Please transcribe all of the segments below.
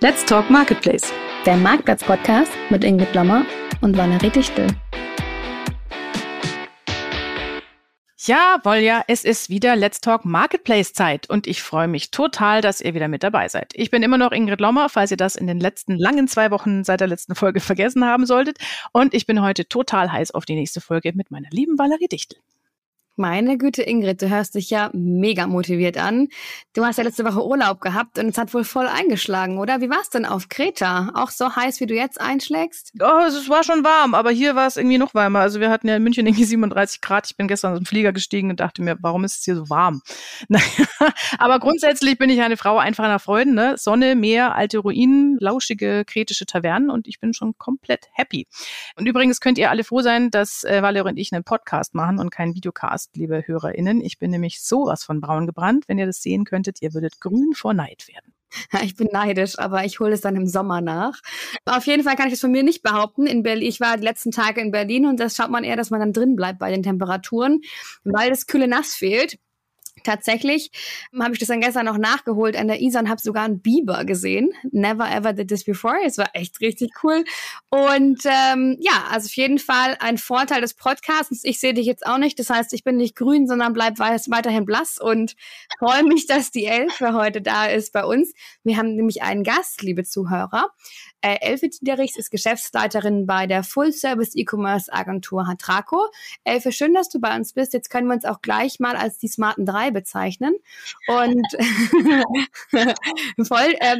Let's Talk Marketplace. Der Marktplatz-Podcast mit Ingrid Lommer und Valerie Dichtel. Ja, es ist wieder Let's Talk Marketplace Zeit und ich freue mich total, dass ihr wieder mit dabei seid. Ich bin immer noch Ingrid Lommer, falls ihr das in den letzten langen zwei Wochen seit der letzten Folge vergessen haben solltet. Und ich bin heute total heiß auf die nächste Folge mit meiner lieben Valerie Dichtel. Meine Güte, Ingrid, du hörst dich ja mega motiviert an. Du hast ja letzte Woche Urlaub gehabt und es hat wohl voll eingeschlagen, oder? Wie war es denn auf Kreta? Auch so heiß, wie du jetzt einschlägst? Oh, es war schon warm, aber hier war es irgendwie noch warmer. Also wir hatten ja in München irgendwie 37 Grad. Ich bin gestern aus dem Flieger gestiegen und dachte mir, warum ist es hier so warm? aber grundsätzlich bin ich eine Frau einfacher Freuden. Ne? Sonne, Meer, alte Ruinen, lauschige kretische Tavernen und ich bin schon komplett happy. Und übrigens könnt ihr alle froh sein, dass äh, Valerie und ich einen Podcast machen und keinen Videocast passt, liebe HörerInnen. Ich bin nämlich sowas von braun gebrannt. Wenn ihr das sehen könntet, ihr würdet grün vor Neid werden. Ich bin neidisch, aber ich hole es dann im Sommer nach. Auf jeden Fall kann ich das von mir nicht behaupten. In Berlin, ich war die letzten Tage in Berlin und das schaut man eher, dass man dann drin bleibt bei den Temperaturen, weil das kühle Nass fehlt. Tatsächlich habe ich das dann gestern noch nachgeholt an der Isar und habe sogar einen Biber gesehen. Never ever did this before. Es war echt richtig cool. Und ähm, ja, also auf jeden Fall ein Vorteil des Podcasts. Ich sehe dich jetzt auch nicht. Das heißt, ich bin nicht grün, sondern bleib weiterhin blass und freue mich, dass die Elfe heute da ist bei uns. Wir haben nämlich einen Gast, liebe Zuhörer. Äh, Elfe Diederichs ist Geschäftsleiterin bei der Full-Service E-Commerce Agentur Hatraco. Elfe, schön, dass du bei uns bist. Jetzt können wir uns auch gleich mal als die smarten drei bezeichnen. Und voll äh,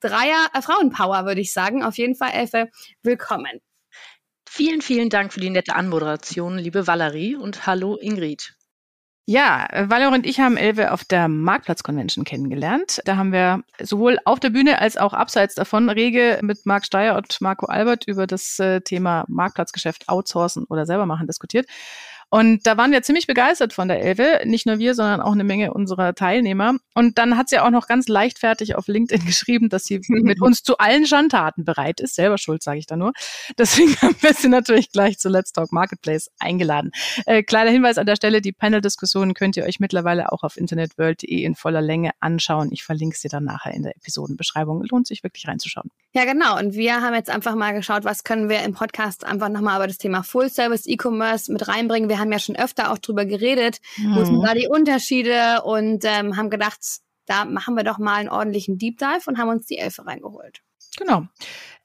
Dreier äh, Frauenpower, würde ich sagen. Auf jeden Fall, Elfe, willkommen. Vielen, vielen Dank für die nette Anmoderation, liebe Valerie und hallo Ingrid. Ja, Valerie und ich haben Elve auf der Marktplatz-Convention kennengelernt. Da haben wir sowohl auf der Bühne als auch abseits davon rege mit Marc Steyer und Marco Albert über das äh, Thema Marktplatzgeschäft outsourcen oder selber machen diskutiert. Und da waren wir ziemlich begeistert von der Elbe. Nicht nur wir, sondern auch eine Menge unserer Teilnehmer. Und dann hat sie auch noch ganz leichtfertig auf LinkedIn geschrieben, dass sie mit uns zu allen Schandtaten bereit ist. Selber schuld, sage ich da nur. Deswegen haben wir sie natürlich gleich zu Let's Talk Marketplace eingeladen. Äh, kleiner Hinweis an der Stelle, die Panel-Diskussionen könnt ihr euch mittlerweile auch auf internetworld.de in voller Länge anschauen. Ich verlinke sie dann nachher in der Episodenbeschreibung. Lohnt sich wirklich reinzuschauen. Ja, genau. Und wir haben jetzt einfach mal geschaut, was können wir im Podcast einfach nochmal über das Thema Full Service E-Commerce mit reinbringen. Wir wir haben ja schon öfter auch drüber geredet, mhm. wo sind da die Unterschiede und ähm, haben gedacht, da machen wir doch mal einen ordentlichen Deep Dive und haben uns die Elfe reingeholt. Genau.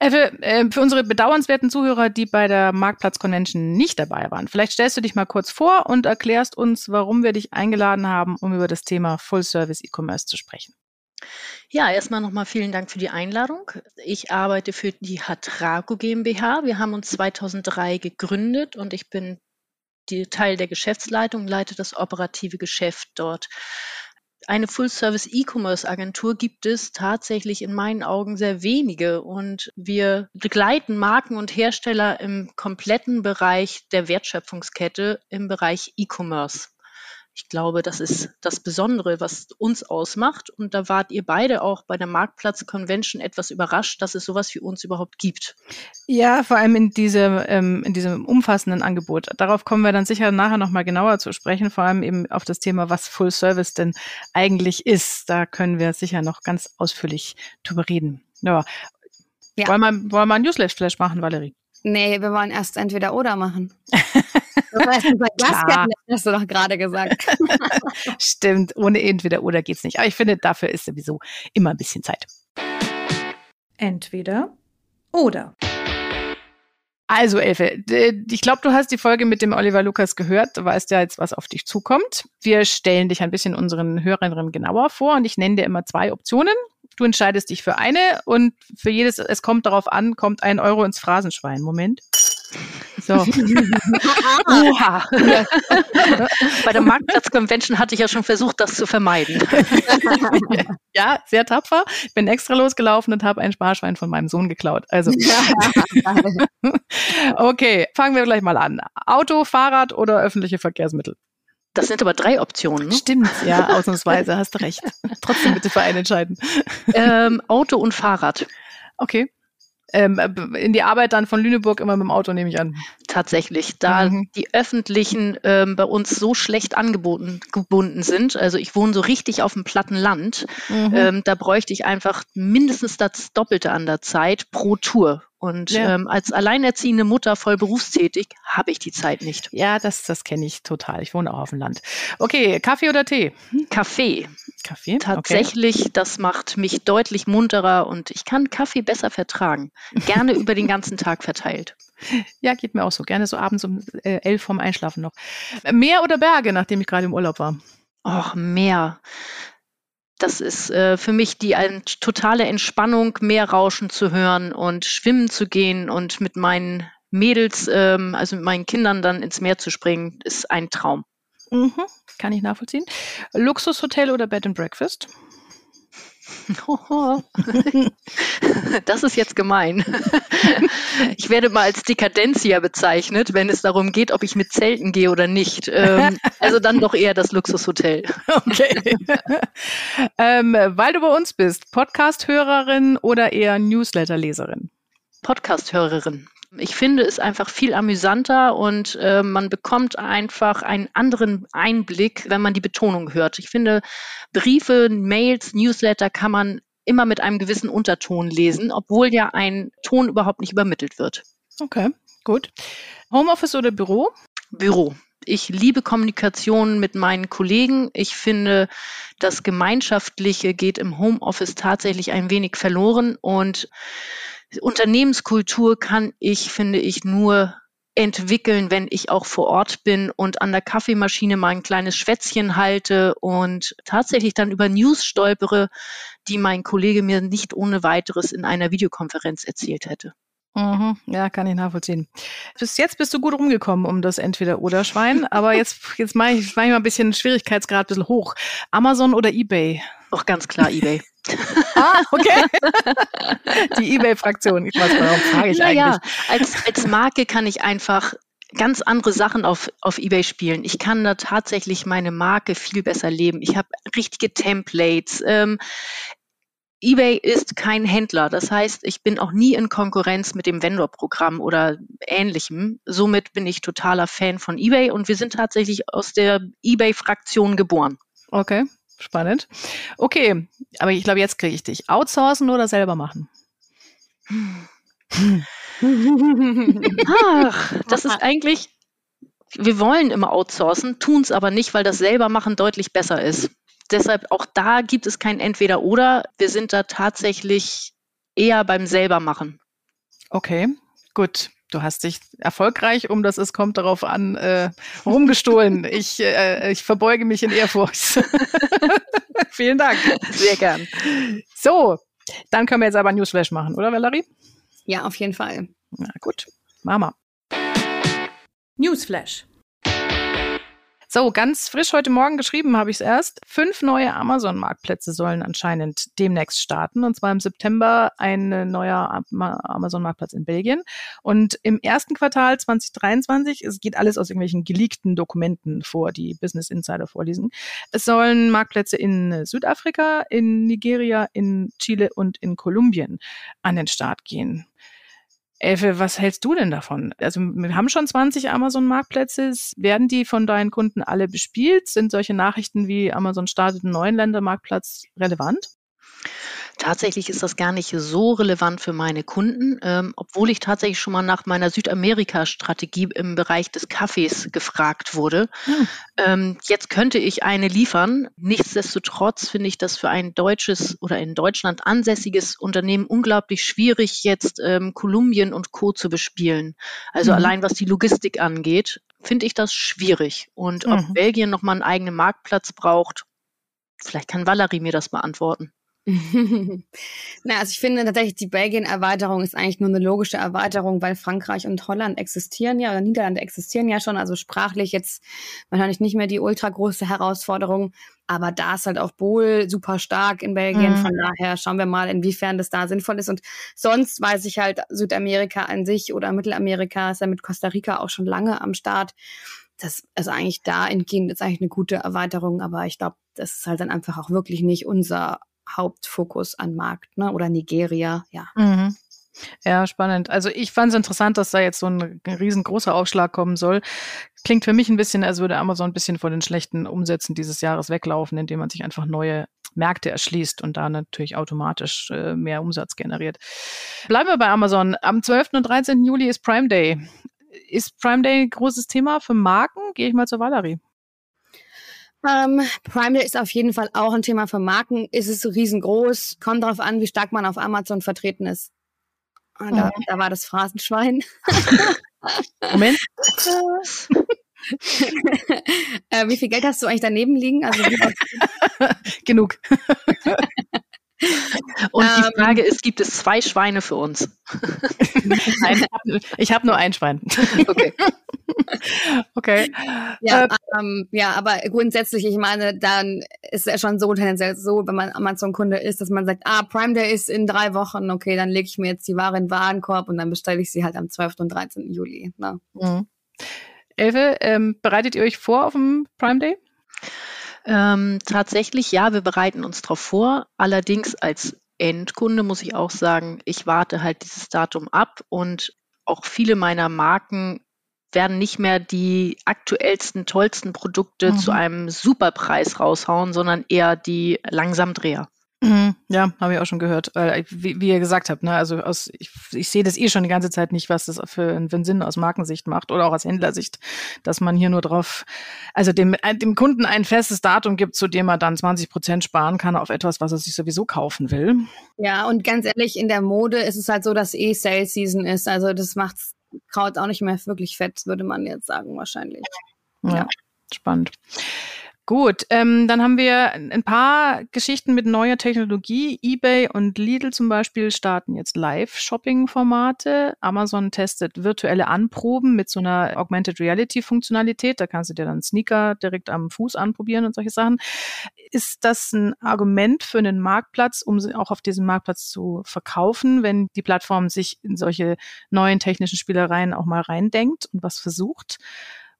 Elfe, äh, für unsere bedauernswerten Zuhörer, die bei der Marktplatz Convention nicht dabei waren, vielleicht stellst du dich mal kurz vor und erklärst uns, warum wir dich eingeladen haben, um über das Thema Full Service E-Commerce zu sprechen. Ja, erstmal nochmal vielen Dank für die Einladung. Ich arbeite für die Hatrago GmbH. Wir haben uns 2003 gegründet und ich bin die Teil der Geschäftsleitung, leite das operative Geschäft dort. Eine Full-Service E-Commerce-Agentur gibt es tatsächlich in meinen Augen sehr wenige und wir begleiten Marken und Hersteller im kompletten Bereich der Wertschöpfungskette im Bereich E-Commerce. Ich glaube, das ist das Besondere, was uns ausmacht. Und da wart ihr beide auch bei der Marktplatz Convention etwas überrascht, dass es sowas wie uns überhaupt gibt. Ja, vor allem in diesem, ähm, in diesem umfassenden Angebot. Darauf kommen wir dann sicher nachher nochmal genauer zu sprechen, vor allem eben auf das Thema, was Full Service denn eigentlich ist. Da können wir sicher noch ganz ausführlich drüber reden. Ja. ja. Wollen, wir, wollen wir ein Newsletter-Flash machen, Valerie? Nee, wir wollen erst entweder oder machen. Das hast du doch gerade gesagt. Stimmt, ohne entweder oder geht's nicht. Aber ich finde, dafür ist sowieso immer ein bisschen Zeit. Entweder oder. Also, Elfe, ich glaube, du hast die Folge mit dem Oliver Lukas gehört. Du weißt ja jetzt, was auf dich zukommt. Wir stellen dich ein bisschen unseren Hörerinnen genauer vor und ich nenne dir immer zwei Optionen. Du entscheidest dich für eine und für jedes, es kommt darauf an, kommt ein Euro ins Phrasenschwein. Moment. So. Oha. Bei der Marktplatz-Convention hatte ich ja schon versucht, das zu vermeiden. ja, sehr tapfer. Bin extra losgelaufen und habe ein Sparschwein von meinem Sohn geklaut. Also. okay, fangen wir gleich mal an. Auto, Fahrrad oder öffentliche Verkehrsmittel? Das sind aber drei Optionen. Ne? Stimmt, ja, ausnahmsweise hast du recht. Trotzdem bitte für einen entscheiden. Ähm, Auto und Fahrrad. Okay. Ähm, in die Arbeit dann von Lüneburg immer mit dem Auto, nehme ich an. Tatsächlich, da mhm. die öffentlichen ähm, bei uns so schlecht angeboten gebunden sind. Also ich wohne so richtig auf dem platten Land. Mhm. Ähm, da bräuchte ich einfach mindestens das Doppelte an der Zeit pro Tour. Und ja. ähm, als alleinerziehende Mutter voll berufstätig habe ich die Zeit nicht. Ja, das, das kenne ich total. Ich wohne auch auf dem Land. Okay, Kaffee oder Tee? Kaffee. Kaffee? Tatsächlich, okay. das macht mich deutlich munterer und ich kann Kaffee besser vertragen. Gerne über den ganzen Tag verteilt. Ja, geht mir auch so. Gerne so abends um äh, elf vorm Einschlafen noch. Meer oder Berge, nachdem ich gerade im Urlaub war? Och, Meer. Das ist äh, für mich die eine totale Entspannung, Meerrauschen zu hören und schwimmen zu gehen und mit meinen Mädels, ähm, also mit meinen Kindern dann ins Meer zu springen, ist ein Traum. Mhm, kann ich nachvollziehen. Luxushotel oder Bed and Breakfast? Das ist jetzt gemein. Ich werde mal als Dekadenzier bezeichnet, wenn es darum geht, ob ich mit Zelten gehe oder nicht. Ähm, also dann doch eher das Luxushotel. Okay. Ähm, weil du bei uns bist, Podcast-Hörerin oder eher Newsletter-Leserin? Podcast-Hörerin. Ich finde es einfach viel amüsanter und äh, man bekommt einfach einen anderen Einblick, wenn man die Betonung hört. Ich finde, Briefe, Mails, Newsletter kann man immer mit einem gewissen Unterton lesen, obwohl ja ein Ton überhaupt nicht übermittelt wird. Okay, gut. Homeoffice oder Büro? Büro. Ich liebe Kommunikation mit meinen Kollegen. Ich finde, das Gemeinschaftliche geht im Homeoffice tatsächlich ein wenig verloren und Unternehmenskultur kann ich, finde ich, nur entwickeln, wenn ich auch vor Ort bin und an der Kaffeemaschine mal ein kleines Schwätzchen halte und tatsächlich dann über News stolpere, die mein Kollege mir nicht ohne weiteres in einer Videokonferenz erzählt hätte. Mhm, ja, kann ich nachvollziehen. Bis jetzt bist du gut rumgekommen um das Entweder-Oder-Schwein, aber jetzt, jetzt mache ich, mach ich mal ein bisschen Schwierigkeitsgrad ein bisschen hoch. Amazon oder Ebay? Auch ganz klar Ebay. ah, okay. Die Ebay-Fraktion. Ich weiß, warum frage ich naja, eigentlich? Als, als Marke kann ich einfach ganz andere Sachen auf, auf eBay spielen. Ich kann da tatsächlich meine Marke viel besser leben. Ich habe richtige Templates. Ähm, eBay ist kein Händler. Das heißt, ich bin auch nie in Konkurrenz mit dem Vendor-Programm oder ähnlichem. Somit bin ich totaler Fan von eBay und wir sind tatsächlich aus der eBay-Fraktion geboren. Okay. Spannend. Okay, aber ich glaube, jetzt kriege ich dich. Outsourcen oder selber machen? Ach, das ist eigentlich, wir wollen immer outsourcen, tun es aber nicht, weil das selber machen deutlich besser ist. Deshalb auch da gibt es kein Entweder-Oder. Wir sind da tatsächlich eher beim selber machen. Okay, gut. Du hast dich erfolgreich, um das es kommt darauf an, äh, rumgestohlen. ich, äh, ich verbeuge mich in Ehrfurcht. Vielen Dank. Sehr gern. So, dann können wir jetzt aber Newsflash machen, oder Valerie? Ja, auf jeden Fall. Na gut, Mama. Newsflash. So, ganz frisch heute Morgen geschrieben habe ich es erst. Fünf neue Amazon-Marktplätze sollen anscheinend demnächst starten. Und zwar im September ein neuer Amazon-Marktplatz in Belgien. Und im ersten Quartal 2023, es geht alles aus irgendwelchen geleakten Dokumenten vor, die Business Insider vorlesen. Es sollen Marktplätze in Südafrika, in Nigeria, in Chile und in Kolumbien an den Start gehen. Elfe, was hältst du denn davon? Also wir haben schon 20 Amazon-Marktplätze. Werden die von deinen Kunden alle bespielt? Sind solche Nachrichten wie Amazon startet einen neuen Ländermarktplatz relevant? Tatsächlich ist das gar nicht so relevant für meine Kunden, ähm, obwohl ich tatsächlich schon mal nach meiner Südamerika-Strategie im Bereich des Kaffees gefragt wurde. Hm. Ähm, jetzt könnte ich eine liefern. Nichtsdestotrotz finde ich das für ein deutsches oder in Deutschland ansässiges Unternehmen unglaublich schwierig, jetzt ähm, Kolumbien und Co. zu bespielen. Also mhm. allein was die Logistik angeht, finde ich das schwierig. Und ob mhm. Belgien nochmal einen eigenen Marktplatz braucht, vielleicht kann Valerie mir das beantworten. Na, also ich finde tatsächlich, die Belgien-Erweiterung ist eigentlich nur eine logische Erweiterung, weil Frankreich und Holland existieren ja, oder Niederlande existieren ja schon, also sprachlich jetzt wahrscheinlich nicht mehr die ultra große Herausforderung, aber da ist halt auch Bohl super stark in Belgien, mhm. von daher schauen wir mal, inwiefern das da sinnvoll ist und sonst weiß ich halt Südamerika an sich oder Mittelamerika ist ja mit Costa Rica auch schon lange am Start. Das, also eigentlich da entgehen, ist eigentlich eine gute Erweiterung, aber ich glaube, das ist halt dann einfach auch wirklich nicht unser Hauptfokus an Markt, ne? Oder Nigeria, ja. Mhm. Ja, spannend. Also ich fand es interessant, dass da jetzt so ein riesengroßer Aufschlag kommen soll. Klingt für mich ein bisschen, als würde Amazon ein bisschen vor den schlechten Umsätzen dieses Jahres weglaufen, indem man sich einfach neue Märkte erschließt und da natürlich automatisch äh, mehr Umsatz generiert. Bleiben wir bei Amazon. Am 12. und 13. Juli ist Prime Day. Ist Prime Day ein großes Thema für Marken? Gehe ich mal zur Valerie. Ähm, Prime Day ist auf jeden Fall auch ein Thema für Marken. Ist es riesengroß? Kommt darauf an, wie stark man auf Amazon vertreten ist. Ah, da, mhm. da war das Phrasenschwein. Moment. äh, wie viel Geld hast du eigentlich daneben liegen? Also Genug. Und die ähm. Frage ist, gibt es zwei Schweine für uns? Nein, ich habe nur ein Schwein. Okay. okay. Ja, äh, ähm, ja, aber grundsätzlich, ich meine, dann ist es schon so tendenziell so, wenn man Amazon-Kunde ist, dass man sagt, ah, Prime Day ist in drei Wochen, okay, dann lege ich mir jetzt die Ware in den Warenkorb und dann bestelle ich sie halt am 12. und 13. Juli. Ne? Mhm. Elfe, ähm, bereitet ihr euch vor auf den Prime Day? Ähm, tatsächlich, ja, wir bereiten uns darauf vor. Allerdings als Endkunde muss ich auch sagen, ich warte halt dieses Datum ab und auch viele meiner Marken werden nicht mehr die aktuellsten, tollsten Produkte mhm. zu einem Superpreis raushauen, sondern eher die Langsamdreher. Mhm. Ja, habe ich auch schon gehört. Wie, wie ihr gesagt habt, ne? also aus, ich, ich sehe das eh schon die ganze Zeit nicht, was das für, einen Sinn aus Markensicht macht oder auch aus Händlersicht, dass man hier nur drauf, also dem, äh, dem Kunden ein festes Datum gibt, zu dem er dann 20 Prozent sparen kann auf etwas, was er sich sowieso kaufen will. Ja, und ganz ehrlich, in der Mode ist es halt so, dass eh Sale Season ist. Also das macht Kraut auch nicht mehr wirklich fett, würde man jetzt sagen, wahrscheinlich. ja. ja. spannend. Gut, ähm, dann haben wir ein paar Geschichten mit neuer Technologie. eBay und Lidl zum Beispiel starten jetzt Live-Shopping-Formate. Amazon testet virtuelle Anproben mit so einer Augmented Reality-Funktionalität. Da kannst du dir dann Sneaker direkt am Fuß anprobieren und solche Sachen. Ist das ein Argument für einen Marktplatz, um auch auf diesem Marktplatz zu verkaufen, wenn die Plattform sich in solche neuen technischen Spielereien auch mal reindenkt und was versucht?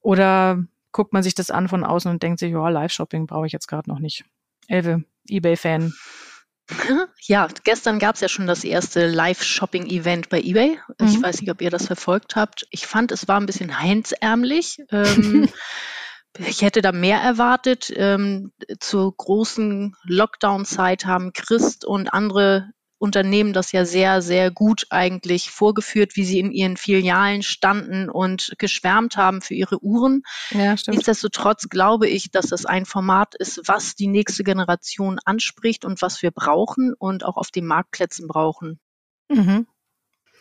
Oder guckt man sich das an von außen und denkt sich, ja, Live-Shopping brauche ich jetzt gerade noch nicht. Elve, Ebay-Fan. Ja, gestern gab es ja schon das erste Live-Shopping-Event bei eBay. Mhm. Ich weiß nicht, ob ihr das verfolgt habt. Ich fand, es war ein bisschen heinzärmlich. Ähm, ich hätte da mehr erwartet. Ähm, zur großen Lockdown-Zeit haben Christ und andere Unternehmen das ja sehr, sehr gut eigentlich vorgeführt, wie sie in ihren Filialen standen und geschwärmt haben für ihre Uhren. Ja, stimmt. Nichtsdestotrotz glaube ich, dass das ein Format ist, was die nächste Generation anspricht und was wir brauchen und auch auf den Marktplätzen brauchen. Mhm.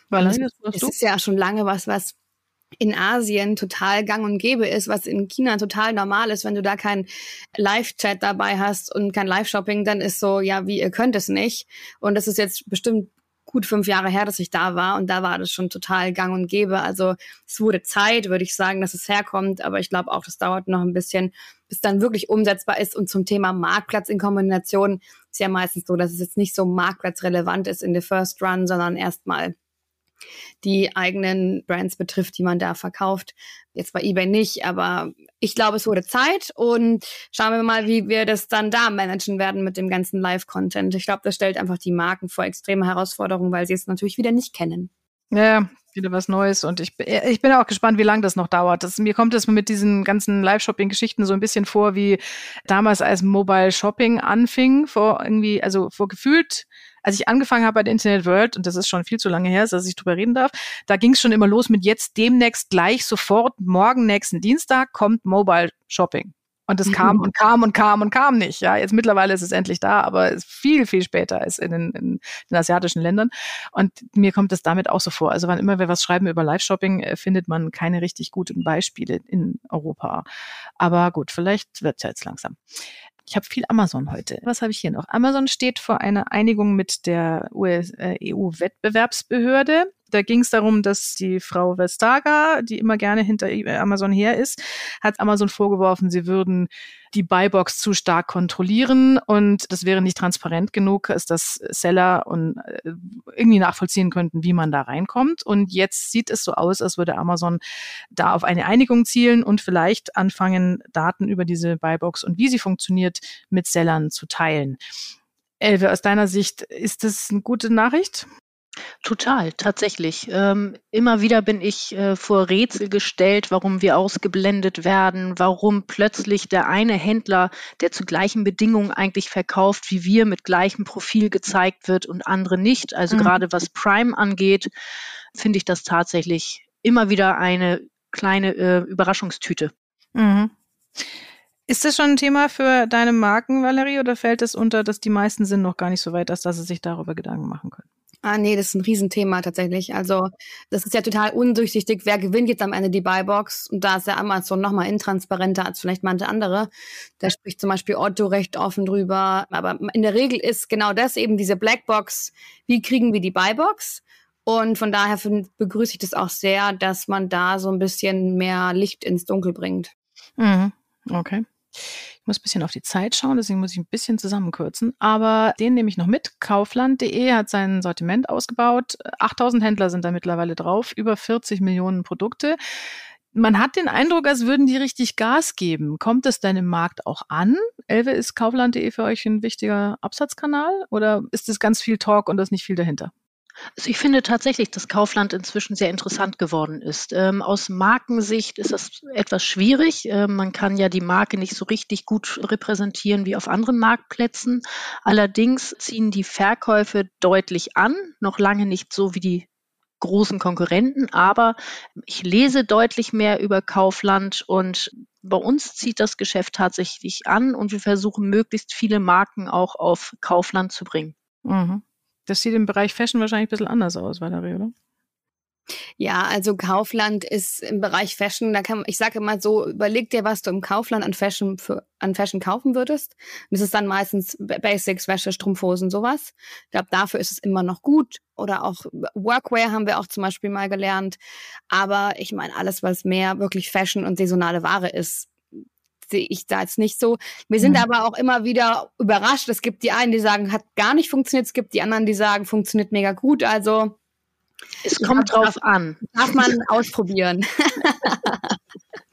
Weil es, es ist ja schon lange was, was in Asien total gang und gäbe ist, was in China total normal ist, wenn du da kein Live-Chat dabei hast und kein Live-Shopping, dann ist so, ja, wie ihr könnt es nicht. Und das ist jetzt bestimmt gut fünf Jahre her, dass ich da war und da war das schon total gang und gäbe. Also es wurde Zeit, würde ich sagen, dass es herkommt, aber ich glaube auch, das dauert noch ein bisschen, bis dann wirklich umsetzbar ist. Und zum Thema Marktplatz in Kombination ist ja meistens so, dass es jetzt nicht so marktplatzrelevant ist in der First Run, sondern erstmal die eigenen Brands betrifft, die man da verkauft. Jetzt bei eBay nicht, aber ich glaube, es wurde Zeit und schauen wir mal, wie wir das dann da managen werden mit dem ganzen Live-Content. Ich glaube, das stellt einfach die Marken vor extreme Herausforderungen, weil sie es natürlich wieder nicht kennen. Ja, wieder was Neues und ich, ich bin auch gespannt, wie lange das noch dauert. Das, mir kommt es mit diesen ganzen Live-Shopping-Geschichten so ein bisschen vor, wie damals als Mobile Shopping anfing, vor irgendwie, also vor gefühlt als ich angefangen habe bei der Internet World, und das ist schon viel zu lange her, dass ich drüber reden darf, da ging es schon immer los mit jetzt demnächst gleich sofort, morgen nächsten Dienstag kommt Mobile Shopping. Und es kam und kam und kam und kam nicht. Ja, jetzt mittlerweile ist es endlich da, aber es ist viel, viel später als in den, in den asiatischen Ländern. Und mir kommt es damit auch so vor. Also wann immer wir was schreiben über Live-Shopping, äh, findet man keine richtig guten Beispiele in Europa. Aber gut, vielleicht wird es ja jetzt langsam. Ich habe viel Amazon heute. Was habe ich hier noch? Amazon steht vor einer Einigung mit der EU-Wettbewerbsbehörde. Äh, e da ging es darum, dass die Frau Vestager, die immer gerne hinter Amazon her ist, hat Amazon vorgeworfen, sie würden die Buybox zu stark kontrollieren und das wäre nicht transparent genug, dass das Seller und äh, irgendwie nachvollziehen könnten, wie man da reinkommt. Und jetzt sieht es so aus, als würde Amazon da auf eine Einigung zielen und vielleicht anfangen, Daten über diese Buybox und wie sie funktioniert mit Sellern zu teilen. Elve, aus deiner Sicht, ist das eine gute Nachricht? Total, tatsächlich. Ähm, immer wieder bin ich äh, vor Rätsel gestellt, warum wir ausgeblendet werden, warum plötzlich der eine Händler, der zu gleichen Bedingungen eigentlich verkauft wie wir, mit gleichem Profil gezeigt wird und andere nicht. Also mhm. gerade was Prime angeht, finde ich das tatsächlich immer wieder eine kleine äh, Überraschungstüte. Mhm. Ist das schon ein Thema für deine Marken, Valerie, oder fällt es unter, dass die meisten sind noch gar nicht so weit, dass, dass sie sich darüber Gedanken machen können? Ah, nee, das ist ein Riesenthema tatsächlich. Also, das ist ja total undurchsichtig. Wer gewinnt jetzt am Ende die Buybox? Und da ist ja Amazon noch mal intransparenter als vielleicht manche andere. Da spricht zum Beispiel Otto recht offen drüber. Aber in der Regel ist genau das eben diese Blackbox. Wie kriegen wir die Buybox? Und von daher begrüße ich das auch sehr, dass man da so ein bisschen mehr Licht ins Dunkel bringt. Mhm. Okay. Ich muss ein bisschen auf die Zeit schauen, deswegen muss ich ein bisschen zusammenkürzen. Aber den nehme ich noch mit. Kaufland.de hat sein Sortiment ausgebaut. 8000 Händler sind da mittlerweile drauf, über 40 Millionen Produkte. Man hat den Eindruck, als würden die richtig Gas geben. Kommt es denn im Markt auch an? Elve, ist Kaufland.de für euch ein wichtiger Absatzkanal oder ist es ganz viel Talk und da ist nicht viel dahinter? Also ich finde tatsächlich, dass Kaufland inzwischen sehr interessant geworden ist. Ähm, aus Markensicht ist das etwas schwierig. Ähm, man kann ja die Marke nicht so richtig gut repräsentieren wie auf anderen Marktplätzen. Allerdings ziehen die Verkäufe deutlich an, noch lange nicht so wie die großen Konkurrenten, aber ich lese deutlich mehr über Kaufland und bei uns zieht das Geschäft tatsächlich an und wir versuchen möglichst viele Marken auch auf Kaufland zu bringen. Mhm. Das sieht im Bereich Fashion wahrscheinlich ein bisschen anders aus, Valerie, oder? Ja, also Kaufland ist im Bereich Fashion, da kann ich sage immer so, überleg dir, was du im Kaufland an Fashion für, an Fashion kaufen würdest. Und das ist dann meistens Basics, Wäsche, Strumpfhosen, sowas. Ich glaube, dafür ist es immer noch gut. Oder auch Workwear haben wir auch zum Beispiel mal gelernt. Aber ich meine, alles, was mehr wirklich Fashion und saisonale Ware ist, sehe ich da jetzt nicht so. Wir sind mhm. aber auch immer wieder überrascht. Es gibt die einen, die sagen, hat gar nicht funktioniert. Es gibt die anderen, die sagen, funktioniert mega gut. Also es kommt drauf an. Darf man ausprobieren.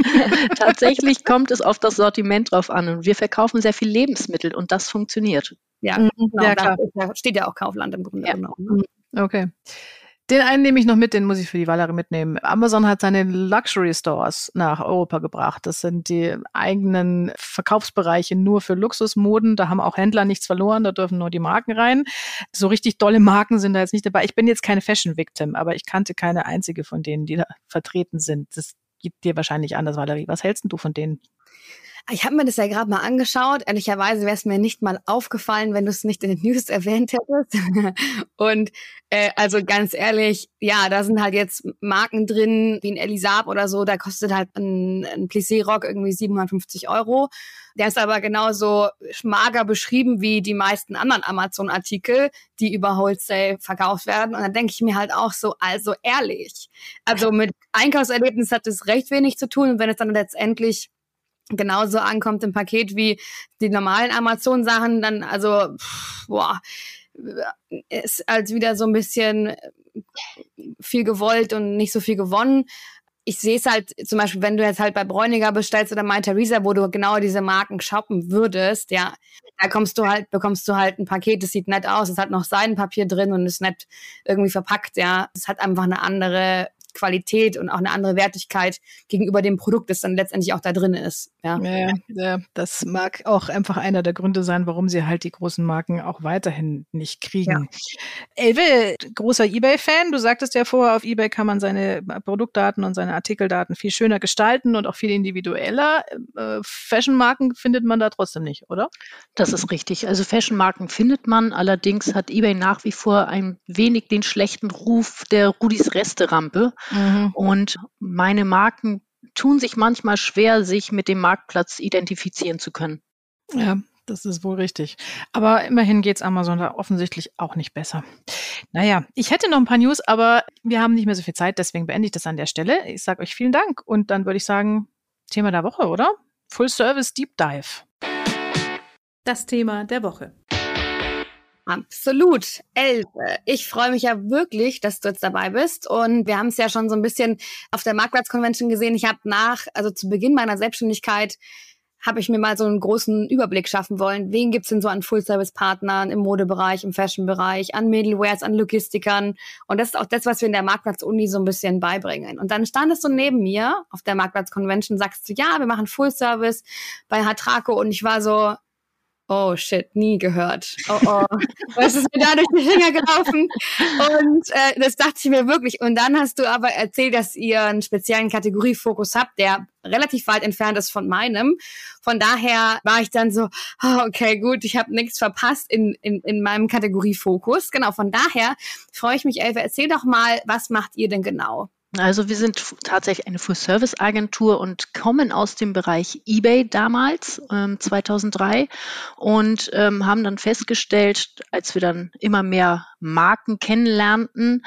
Tatsächlich kommt es auf das Sortiment drauf an. Und wir verkaufen sehr viel Lebensmittel und das funktioniert. Ja, mhm. genau, ja, da steht ja auch Kaufland im Grunde ja. genommen. Ne? Okay. Den einen nehme ich noch mit, den muss ich für die Valerie mitnehmen. Amazon hat seine Luxury Stores nach Europa gebracht. Das sind die eigenen Verkaufsbereiche nur für Luxusmoden. Da haben auch Händler nichts verloren, da dürfen nur die Marken rein. So richtig dolle Marken sind da jetzt nicht dabei. Ich bin jetzt keine Fashion Victim, aber ich kannte keine einzige von denen, die da vertreten sind. Das gibt dir wahrscheinlich anders, Valerie. Was hältst du von denen? Ich habe mir das ja gerade mal angeschaut. Ehrlicherweise wäre es mir nicht mal aufgefallen, wenn du es nicht in den News erwähnt hättest. Und äh, also ganz ehrlich, ja, da sind halt jetzt Marken drin, wie ein Elisab oder so. Da kostet halt ein, ein Plissé-Rock irgendwie 750 Euro. Der ist aber genauso mager beschrieben wie die meisten anderen Amazon-Artikel, die über Wholesale verkauft werden. Und dann denke ich mir halt auch so, also ehrlich. Also mit Einkaufserlebnis hat es recht wenig zu tun. Und wenn es dann letztendlich genauso ankommt im Paket wie die normalen Amazon-Sachen, dann also, pff, boah, ist als wieder so ein bisschen viel gewollt und nicht so viel gewonnen. Ich sehe es halt zum Beispiel, wenn du jetzt halt bei Bräuniger bestellst oder My Theresa, wo du genau diese Marken shoppen würdest, ja, da kommst du halt, bekommst du halt ein Paket, das sieht nett aus, es hat noch Seidenpapier drin und ist nett irgendwie verpackt, ja. Es hat einfach eine andere Qualität und auch eine andere Wertigkeit gegenüber dem Produkt, das dann letztendlich auch da drin ist. Ja. Ja, ja, das mag auch einfach einer der Gründe sein, warum sie halt die großen Marken auch weiterhin nicht kriegen. Ja. Elve, großer Ebay-Fan, du sagtest ja vorher, auf Ebay kann man seine Produktdaten und seine Artikeldaten viel schöner gestalten und auch viel individueller. Äh, Fashion-Marken findet man da trotzdem nicht, oder? Das ist richtig. Also Fashion-Marken findet man, allerdings hat Ebay nach wie vor ein wenig den schlechten Ruf der Rudis Resterampe. Mhm. Und meine Marken tun sich manchmal schwer, sich mit dem Marktplatz identifizieren zu können. Ja, das ist wohl richtig. Aber immerhin geht es Amazon da offensichtlich auch nicht besser. Naja, ich hätte noch ein paar News, aber wir haben nicht mehr so viel Zeit, deswegen beende ich das an der Stelle. Ich sage euch vielen Dank und dann würde ich sagen, Thema der Woche, oder? Full Service Deep Dive. Das Thema der Woche. Absolut. Elbe. Ich freue mich ja wirklich, dass du jetzt dabei bist. Und wir haben es ja schon so ein bisschen auf der Marktplatzconvention gesehen. Ich habe nach, also zu Beginn meiner Selbstständigkeit, habe ich mir mal so einen großen Überblick schaffen wollen. Wen gibt's denn so an Full-Service-Partnern im Modebereich, im Fashion-Bereich, an Middlewares, an Logistikern? Und das ist auch das, was wir in der Marktplatz-Uni so ein bisschen beibringen. Und dann standest du neben mir auf der Marktplatz-Convention, sagst du, ja, wir machen Full-Service bei Hatraco. Und ich war so, oh shit, nie gehört. Oh oh, was ist mir da durch die Finger gelaufen? Und äh, das dachte ich mir wirklich. Und dann hast du aber erzählt, dass ihr einen speziellen Kategoriefokus habt, der relativ weit entfernt ist von meinem. Von daher war ich dann so, oh, okay, gut, ich habe nichts verpasst in, in, in meinem Kategoriefokus. Genau, von daher freue ich mich, Elfe, erzähl doch mal, was macht ihr denn genau? Also wir sind tatsächlich eine Full-Service-Agentur und kommen aus dem Bereich eBay damals, ähm, 2003, und ähm, haben dann festgestellt, als wir dann immer mehr Marken kennenlernten,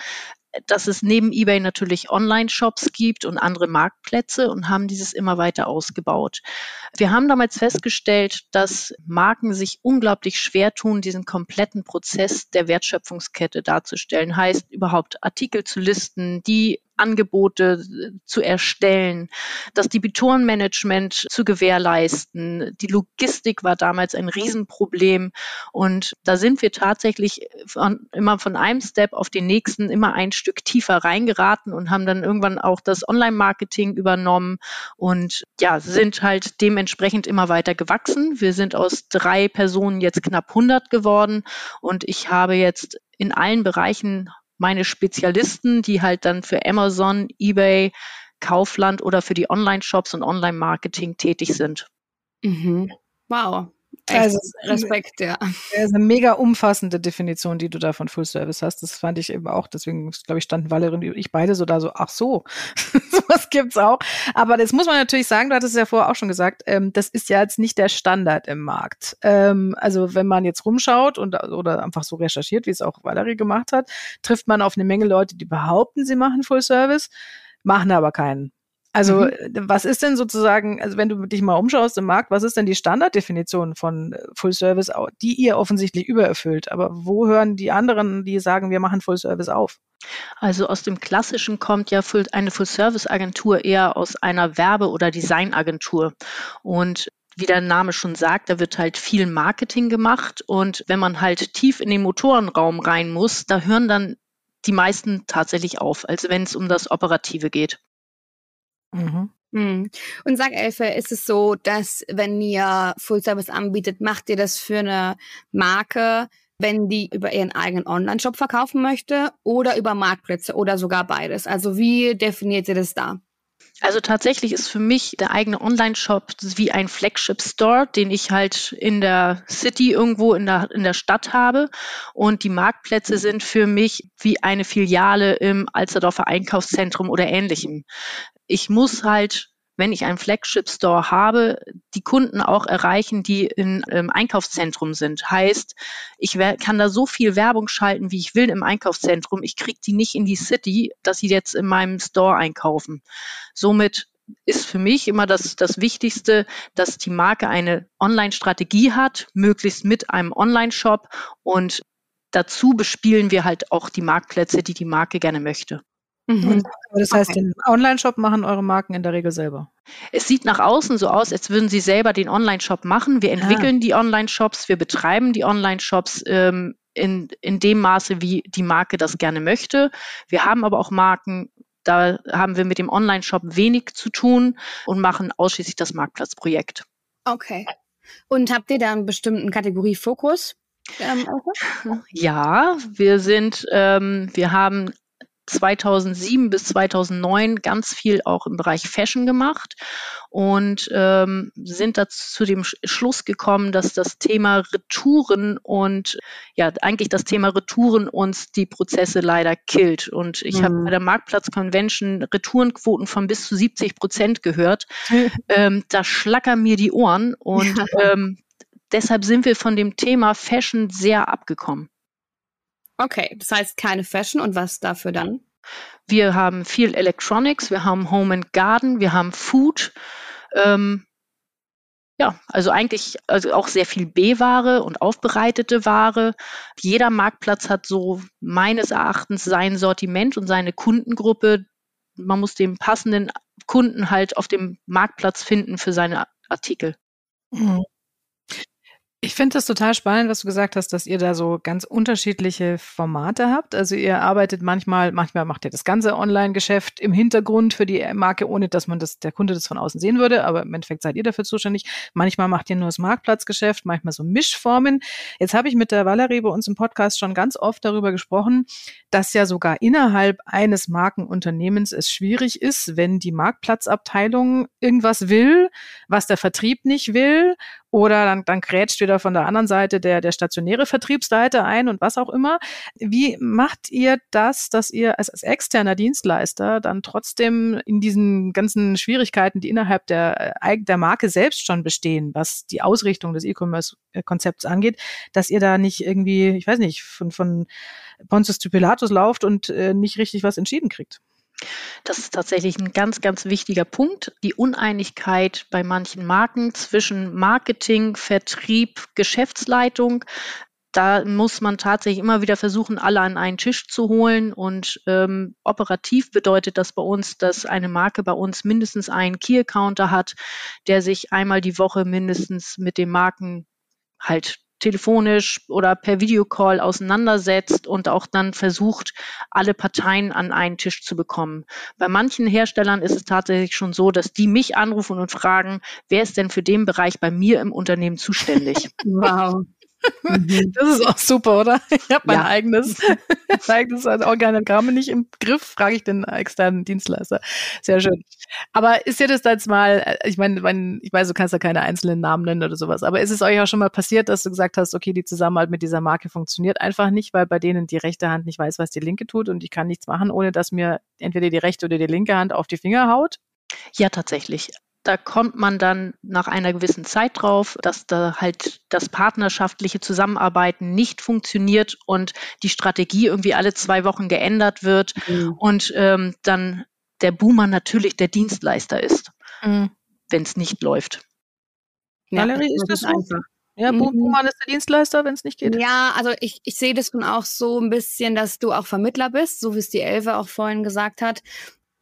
dass es neben eBay natürlich Online-Shops gibt und andere Marktplätze und haben dieses immer weiter ausgebaut. Wir haben damals festgestellt, dass Marken sich unglaublich schwer tun, diesen kompletten Prozess der Wertschöpfungskette darzustellen. Heißt überhaupt Artikel zu listen, die Angebote äh, zu erstellen, das Debitorenmanagement zu gewährleisten. Die Logistik war damals ein Riesenproblem und da sind wir tatsächlich von, immer von einem Step auf den nächsten immer ein Stück tiefer reingeraten und haben dann irgendwann auch das Online-Marketing übernommen und ja, sind halt dementsprechend immer weiter gewachsen. Wir sind aus drei Personen jetzt knapp 100 geworden und ich habe jetzt in allen Bereichen meine Spezialisten, die halt dann für Amazon, eBay, Kaufland oder für die Online-Shops und Online-Marketing tätig sind. Mhm. Wow. Echt also Respekt, ja. Das ist eine mega umfassende Definition, die du da von Full Service hast. Das fand ich eben auch. Deswegen, glaube ich, standen Valerie und ich beide so da so, ach so, sowas gibt's auch. Aber das muss man natürlich sagen, du hattest es ja vorher auch schon gesagt, ähm, das ist ja jetzt nicht der Standard im Markt. Ähm, also wenn man jetzt rumschaut und oder einfach so recherchiert, wie es auch Valerie gemacht hat, trifft man auf eine Menge Leute, die behaupten, sie machen Full Service, machen aber keinen. Also mhm. Äh, was ist denn sozusagen, also wenn du dich mal umschaust im Markt, was ist denn die Standarddefinition von äh, Full Service, die ihr offensichtlich übererfüllt? Aber wo hören die anderen, die sagen, wir machen Full Service auf? Also aus dem Klassischen kommt ja eine Full-Service-Agentur eher aus einer Werbe- oder Designagentur. Und wie der Name schon sagt, da wird halt viel Marketing gemacht. Und wenn man halt tief in den Motorenraum rein muss, da hören dann die meisten tatsächlich auf, also wenn es um das Operative geht. Mhm. Mhm. Und sag Elfe, ist es so, dass wenn ihr Full Service anbietet, macht ihr das für eine Marke, wenn die über ihren eigenen Online-Shop verkaufen möchte oder über Marktplätze oder sogar beides? Also wie definiert ihr das da? Also tatsächlich ist für mich der eigene Online-Shop wie ein Flagship-Store, den ich halt in der City irgendwo in der, in der Stadt habe. Und die Marktplätze sind für mich wie eine Filiale im Alsterdorfer Einkaufszentrum oder ähnlichem ich muss halt wenn ich einen Flagship Store habe, die Kunden auch erreichen, die in, im Einkaufszentrum sind. Heißt, ich kann da so viel Werbung schalten, wie ich will im Einkaufszentrum. Ich kriege die nicht in die City, dass sie jetzt in meinem Store einkaufen. Somit ist für mich immer das, das Wichtigste, dass die Marke eine Online-Strategie hat, möglichst mit einem Online-Shop und dazu bespielen wir halt auch die Marktplätze, die die Marke gerne möchte. Mhm. Das heißt, okay. den Online-Shop machen eure Marken in der Regel selber. Es sieht nach außen so aus, als würden sie selber den Online-Shop machen. Wir ah. entwickeln ah. die Online-Shops, wir betreiben die Online-Shops ähm, in, in dem Maße, wie die Marke das gerne möchte. Wir haben aber auch Marken, da haben wir mit dem Online-Shop wenig zu tun und machen ausschließlich das Marktplatzprojekt. Okay. Und habt ihr da einen bestimmten Kategoriefokus? Ähm, ja, wir sind, ähm, wir haben 2007 bis 2009 ganz viel auch im Bereich Fashion gemacht und ähm, sind da zu dem Schluss gekommen, dass das Thema Retouren und ja eigentlich das Thema Retouren uns die Prozesse leider killt. Und ich mhm. habe bei der Marktplatz Convention Retourenquoten von bis zu 70 Prozent gehört. ähm, da schlackern mir die Ohren und ja. ähm, deshalb sind wir von dem Thema Fashion sehr abgekommen. Okay, das heißt keine Fashion und was dafür dann? Wir haben viel Electronics, wir haben Home and Garden, wir haben Food. Ähm, ja, also eigentlich also auch sehr viel B-Ware und aufbereitete Ware. Jeder Marktplatz hat so meines Erachtens sein Sortiment und seine Kundengruppe. Man muss den passenden Kunden halt auf dem Marktplatz finden für seine Artikel. Mhm. Ich finde das total spannend, was du gesagt hast, dass ihr da so ganz unterschiedliche Formate habt. Also ihr arbeitet manchmal, manchmal macht ihr das ganze Online-Geschäft im Hintergrund für die Marke, ohne dass man das, der Kunde das von außen sehen würde. Aber im Endeffekt seid ihr dafür zuständig. Manchmal macht ihr nur das Marktplatzgeschäft, manchmal so Mischformen. Jetzt habe ich mit der Valerie bei uns im Podcast schon ganz oft darüber gesprochen, dass ja sogar innerhalb eines Markenunternehmens es schwierig ist, wenn die Marktplatzabteilung irgendwas will, was der Vertrieb nicht will oder dann, dann grätscht wieder von der anderen Seite der, der stationäre Vertriebsleiter ein und was auch immer. Wie macht ihr das, dass ihr als, als externer Dienstleister dann trotzdem in diesen ganzen Schwierigkeiten, die innerhalb der, äh, der Marke selbst schon bestehen, was die Ausrichtung des E-Commerce-Konzepts angeht, dass ihr da nicht irgendwie, ich weiß nicht, von, von Pontius Pilatus lauft und äh, nicht richtig was entschieden kriegt? Das ist tatsächlich ein ganz, ganz wichtiger Punkt. Die Uneinigkeit bei manchen Marken zwischen Marketing, Vertrieb, Geschäftsleitung. Da muss man tatsächlich immer wieder versuchen, alle an einen Tisch zu holen. Und ähm, operativ bedeutet das bei uns, dass eine Marke bei uns mindestens einen Key-Accounter hat, der sich einmal die Woche mindestens mit dem Marken halt telefonisch oder per Videocall auseinandersetzt und auch dann versucht, alle Parteien an einen Tisch zu bekommen. Bei manchen Herstellern ist es tatsächlich schon so, dass die mich anrufen und fragen, wer ist denn für den Bereich bei mir im Unternehmen zuständig? Wow. Mhm. Das ist auch super, oder? Ich habe mein ja. eigenes, eigenes Organigramm nicht im Griff, frage ich den externen Dienstleister. Sehr schön. Aber ist dir das jetzt mal, äh, ich meine, ich weiß, du kannst ja keine einzelnen Namen nennen oder sowas, aber ist es euch auch schon mal passiert, dass du gesagt hast, okay, die Zusammenarbeit mit dieser Marke funktioniert einfach nicht, weil bei denen die rechte Hand nicht weiß, was die linke tut und ich kann nichts machen, ohne dass mir entweder die rechte oder die linke Hand auf die Finger haut? Ja, tatsächlich. Da kommt man dann nach einer gewissen Zeit drauf, dass da halt das partnerschaftliche Zusammenarbeiten nicht funktioniert und die Strategie irgendwie alle zwei Wochen geändert wird mhm. und ähm, dann der Boomer natürlich der Dienstleister ist, mhm. wenn es nicht läuft. Ja, Valerie, ist das so? einfach. Ja. Boomer ist der Dienstleister, wenn es nicht geht. Ja, also ich, ich sehe das schon auch so ein bisschen, dass du auch Vermittler bist, so wie es die Elfe auch vorhin gesagt hat.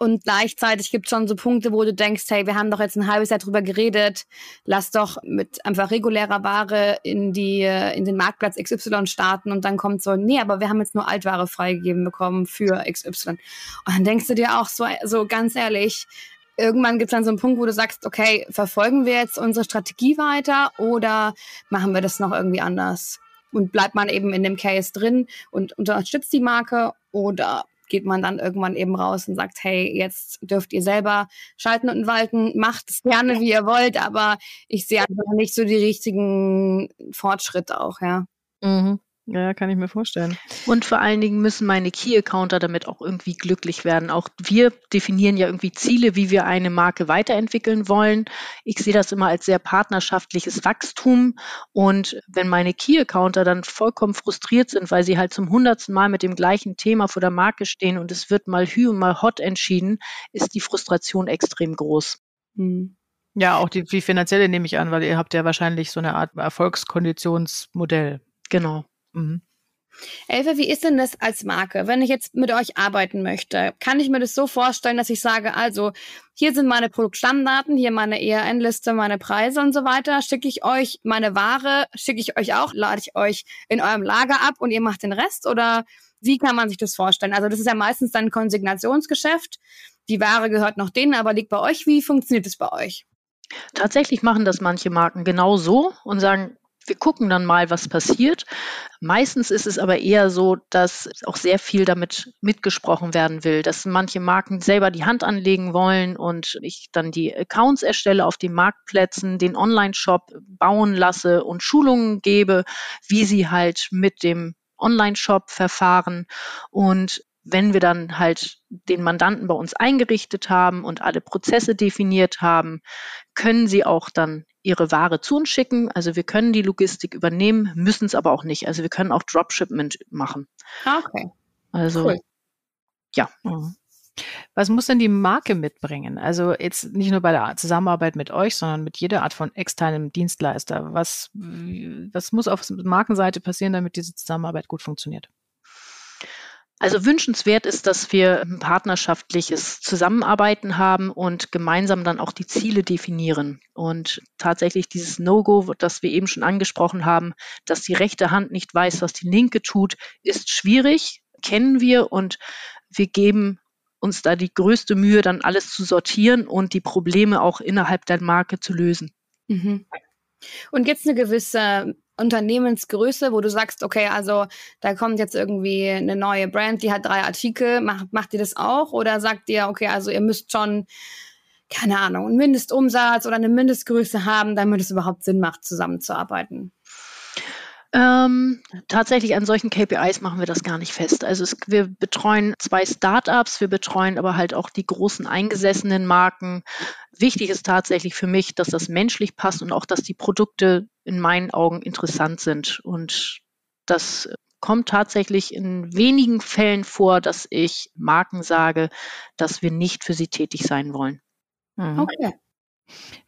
Und gleichzeitig gibt es schon so Punkte, wo du denkst, hey, wir haben doch jetzt ein halbes Jahr drüber geredet, lass doch mit einfach regulärer Ware in die in den Marktplatz XY starten und dann kommt so, nee, aber wir haben jetzt nur Altware freigegeben bekommen für XY. Und dann denkst du dir auch so, so ganz ehrlich, irgendwann gibt es dann so einen Punkt, wo du sagst, okay, verfolgen wir jetzt unsere Strategie weiter oder machen wir das noch irgendwie anders? Und bleibt man eben in dem Case drin und unterstützt die Marke oder geht man dann irgendwann eben raus und sagt, hey, jetzt dürft ihr selber schalten und walten, macht es gerne, wie ihr wollt, aber ich sehe einfach nicht so die richtigen Fortschritte auch, ja. Mhm. Ja, kann ich mir vorstellen. Und vor allen Dingen müssen meine Key-Accounter damit auch irgendwie glücklich werden. Auch wir definieren ja irgendwie Ziele, wie wir eine Marke weiterentwickeln wollen. Ich sehe das immer als sehr partnerschaftliches Wachstum. Und wenn meine Key-Accounter dann vollkommen frustriert sind, weil sie halt zum hundertsten Mal mit dem gleichen Thema vor der Marke stehen und es wird mal Hü und mal Hot entschieden, ist die Frustration extrem groß. Hm. Ja, auch die, die finanzielle nehme ich an, weil ihr habt ja wahrscheinlich so eine Art Erfolgskonditionsmodell. Genau. Mhm. Elfe, wie ist denn das als Marke? Wenn ich jetzt mit euch arbeiten möchte, kann ich mir das so vorstellen, dass ich sage, also hier sind meine Produktstammdaten, hier meine ERN-Liste, meine Preise und so weiter. Schicke ich euch meine Ware, schicke ich euch auch, lade ich euch in eurem Lager ab und ihr macht den Rest? Oder wie kann man sich das vorstellen? Also das ist ja meistens dann ein Konsignationsgeschäft. Die Ware gehört noch denen, aber liegt bei euch. Wie funktioniert das bei euch? Tatsächlich machen das manche Marken genau so und sagen, wir gucken dann mal, was passiert. Meistens ist es aber eher so, dass auch sehr viel damit mitgesprochen werden will, dass manche Marken selber die Hand anlegen wollen und ich dann die Accounts erstelle auf den Marktplätzen, den Online-Shop bauen lasse und Schulungen gebe, wie sie halt mit dem Online-Shop verfahren. Und wenn wir dann halt den Mandanten bei uns eingerichtet haben und alle Prozesse definiert haben, können sie auch dann ihre Ware zu uns schicken. Also wir können die Logistik übernehmen, müssen es aber auch nicht. Also wir können auch Dropshipment machen. Ah, okay. Also cool. ja. Mhm. Was muss denn die Marke mitbringen? Also jetzt nicht nur bei der Zusammenarbeit mit euch, sondern mit jeder Art von externem Dienstleister. Was, was muss auf Markenseite passieren, damit diese Zusammenarbeit gut funktioniert? Also wünschenswert ist, dass wir ein partnerschaftliches Zusammenarbeiten haben und gemeinsam dann auch die Ziele definieren. Und tatsächlich dieses No-Go, das wir eben schon angesprochen haben, dass die rechte Hand nicht weiß, was die linke tut, ist schwierig, kennen wir und wir geben uns da die größte Mühe, dann alles zu sortieren und die Probleme auch innerhalb der Marke zu lösen. Mhm. Und gibt es eine gewisse Unternehmensgröße, wo du sagst, okay, also da kommt jetzt irgendwie eine neue Brand, die hat drei Artikel, macht, macht ihr das auch? Oder sagt ihr, okay, also ihr müsst schon, keine Ahnung, einen Mindestumsatz oder eine Mindestgröße haben, damit es überhaupt Sinn macht, zusammenzuarbeiten? Ähm, tatsächlich an solchen KPIs machen wir das gar nicht fest. Also es, wir betreuen zwei Startups, wir betreuen aber halt auch die großen eingesessenen Marken. Wichtig ist tatsächlich für mich, dass das menschlich passt und auch, dass die Produkte in meinen Augen interessant sind. Und das kommt tatsächlich in wenigen Fällen vor, dass ich Marken sage, dass wir nicht für sie tätig sein wollen. Mhm. Okay.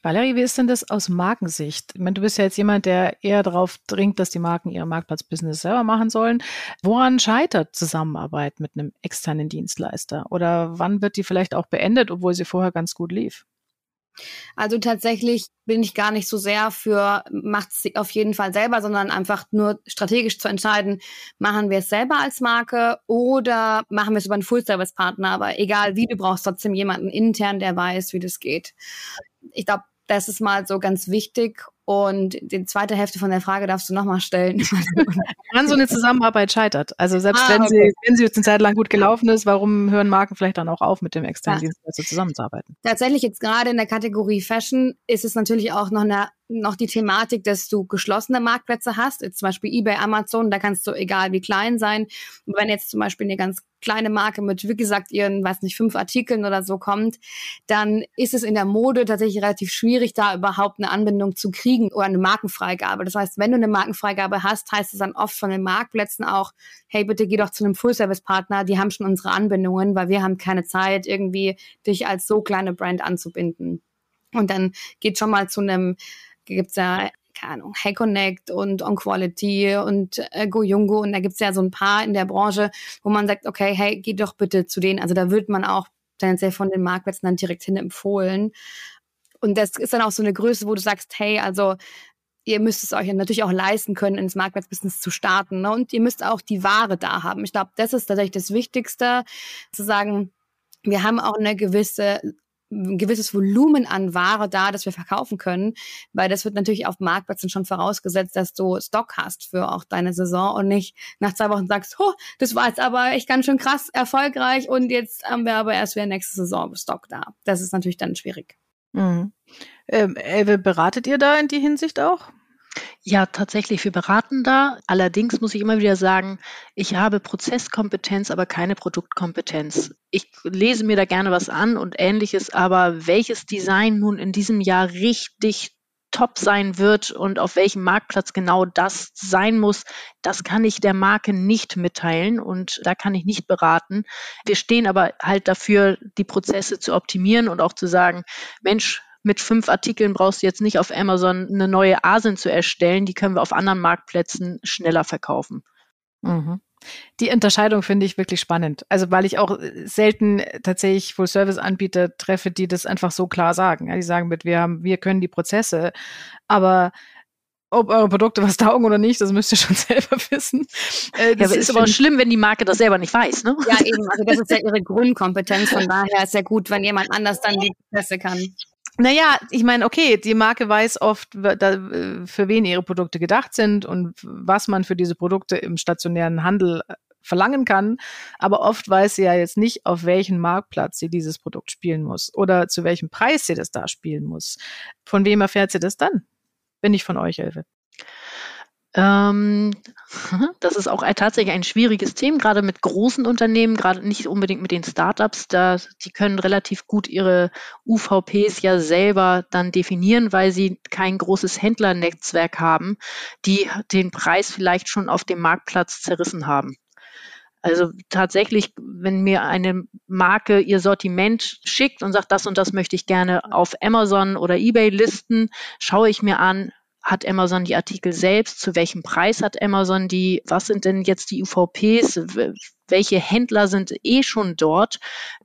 Valerie, wie ist denn das aus Markensicht? Ich meine, du bist ja jetzt jemand, der eher darauf dringt, dass die Marken ihr Marktplatzbusiness selber machen sollen. Woran scheitert Zusammenarbeit mit einem externen Dienstleister? Oder wann wird die vielleicht auch beendet, obwohl sie vorher ganz gut lief? Also tatsächlich bin ich gar nicht so sehr für, macht es auf jeden Fall selber, sondern einfach nur strategisch zu entscheiden, machen wir es selber als Marke oder machen wir es über einen Full-Service-Partner. Aber egal wie, du brauchst trotzdem jemanden intern, der weiß, wie das geht ich glaube, das ist mal so ganz wichtig. Und die zweite Hälfte von der Frage darfst du nochmal stellen. Wann so eine Zusammenarbeit scheitert. Also selbst ah, wenn, okay. sie, wenn sie jetzt eine Zeit lang gut gelaufen ist, warum hören Marken vielleicht dann auch auf, mit dem externen ja. Dienstleister zusammenzuarbeiten? Tatsächlich jetzt gerade in der Kategorie Fashion ist es natürlich auch noch eine noch die Thematik, dass du geschlossene Marktplätze hast, jetzt zum Beispiel eBay, Amazon, da kannst du egal wie klein sein. Und wenn jetzt zum Beispiel eine ganz kleine Marke mit, wie gesagt, ihren, weiß nicht, fünf Artikeln oder so kommt, dann ist es in der Mode tatsächlich relativ schwierig, da überhaupt eine Anbindung zu kriegen oder eine Markenfreigabe. Das heißt, wenn du eine Markenfreigabe hast, heißt es dann oft von den Marktplätzen auch, hey, bitte geh doch zu einem Full-Service-Partner, die haben schon unsere Anbindungen, weil wir haben keine Zeit, irgendwie dich als so kleine Brand anzubinden. Und dann geht schon mal zu einem gibt's ja keine Ahnung, Hey Connect und On Quality und äh, GoYungo und da gibt's ja so ein paar in der Branche, wo man sagt, okay, hey, geh doch bitte zu denen. Also da wird man auch tendenziell von den Marktplätzen dann direkt hin empfohlen. Und das ist dann auch so eine Größe, wo du sagst, hey, also ihr müsst es euch natürlich auch leisten können, ins Marktplatzbusiness zu starten. Ne? Und ihr müsst auch die Ware da haben. Ich glaube, das ist tatsächlich das Wichtigste, zu sagen, wir haben auch eine gewisse ein gewisses Volumen an Ware da, das wir verkaufen können, weil das wird natürlich auf Marktplätzen schon vorausgesetzt, dass du Stock hast für auch deine Saison und nicht nach zwei Wochen sagst, oh, das war jetzt aber echt ganz schön krass erfolgreich und jetzt haben wir aber erst wieder nächste Saison Stock da. Das ist natürlich dann schwierig. Mhm. Ähm, Elve, beratet ihr da in die Hinsicht auch? Ja, tatsächlich, wir beraten da. Allerdings muss ich immer wieder sagen, ich habe Prozesskompetenz, aber keine Produktkompetenz. Ich lese mir da gerne was an und ähnliches, aber welches Design nun in diesem Jahr richtig top sein wird und auf welchem Marktplatz genau das sein muss, das kann ich der Marke nicht mitteilen und da kann ich nicht beraten. Wir stehen aber halt dafür, die Prozesse zu optimieren und auch zu sagen, Mensch, mit fünf Artikeln brauchst du jetzt nicht auf Amazon eine neue Asin zu erstellen. Die können wir auf anderen Marktplätzen schneller verkaufen. Mhm. Die Unterscheidung finde ich wirklich spannend. Also weil ich auch selten tatsächlich Full-Service-Anbieter treffe, die das einfach so klar sagen. Ja, die sagen mit, wir haben, wir können die Prozesse, aber ob eure Produkte was taugen oder nicht, das müsst ihr schon selber wissen. Äh, das ja, ist aber auch schlimm, wenn die Marke das selber nicht weiß, ne? Ja, eben. Also das ist ja ihre Grundkompetenz. Von daher ist ja gut, wenn jemand anders dann die Prozesse kann. Naja, ich meine, okay, die Marke weiß oft, für wen ihre Produkte gedacht sind und was man für diese Produkte im stationären Handel äh, verlangen kann. Aber oft weiß sie ja jetzt nicht, auf welchen Marktplatz sie dieses Produkt spielen muss oder zu welchem Preis sie das da spielen muss. Von wem erfährt sie das dann? Wenn nicht von euch, Elfe. Ähm, das ist auch tatsächlich ein schwieriges Thema, gerade mit großen Unternehmen, gerade nicht unbedingt mit den Startups. Da, die können relativ gut ihre UVPs ja selber dann definieren, weil sie kein großes Händlernetzwerk haben, die den Preis vielleicht schon auf dem Marktplatz zerrissen haben. Also tatsächlich, wenn mir eine Marke ihr Sortiment schickt und sagt, das und das möchte ich gerne auf Amazon oder eBay listen, schaue ich mir an, hat Amazon die Artikel selbst? Zu welchem Preis hat Amazon die? Was sind denn jetzt die UVPs? Welche Händler sind eh schon dort?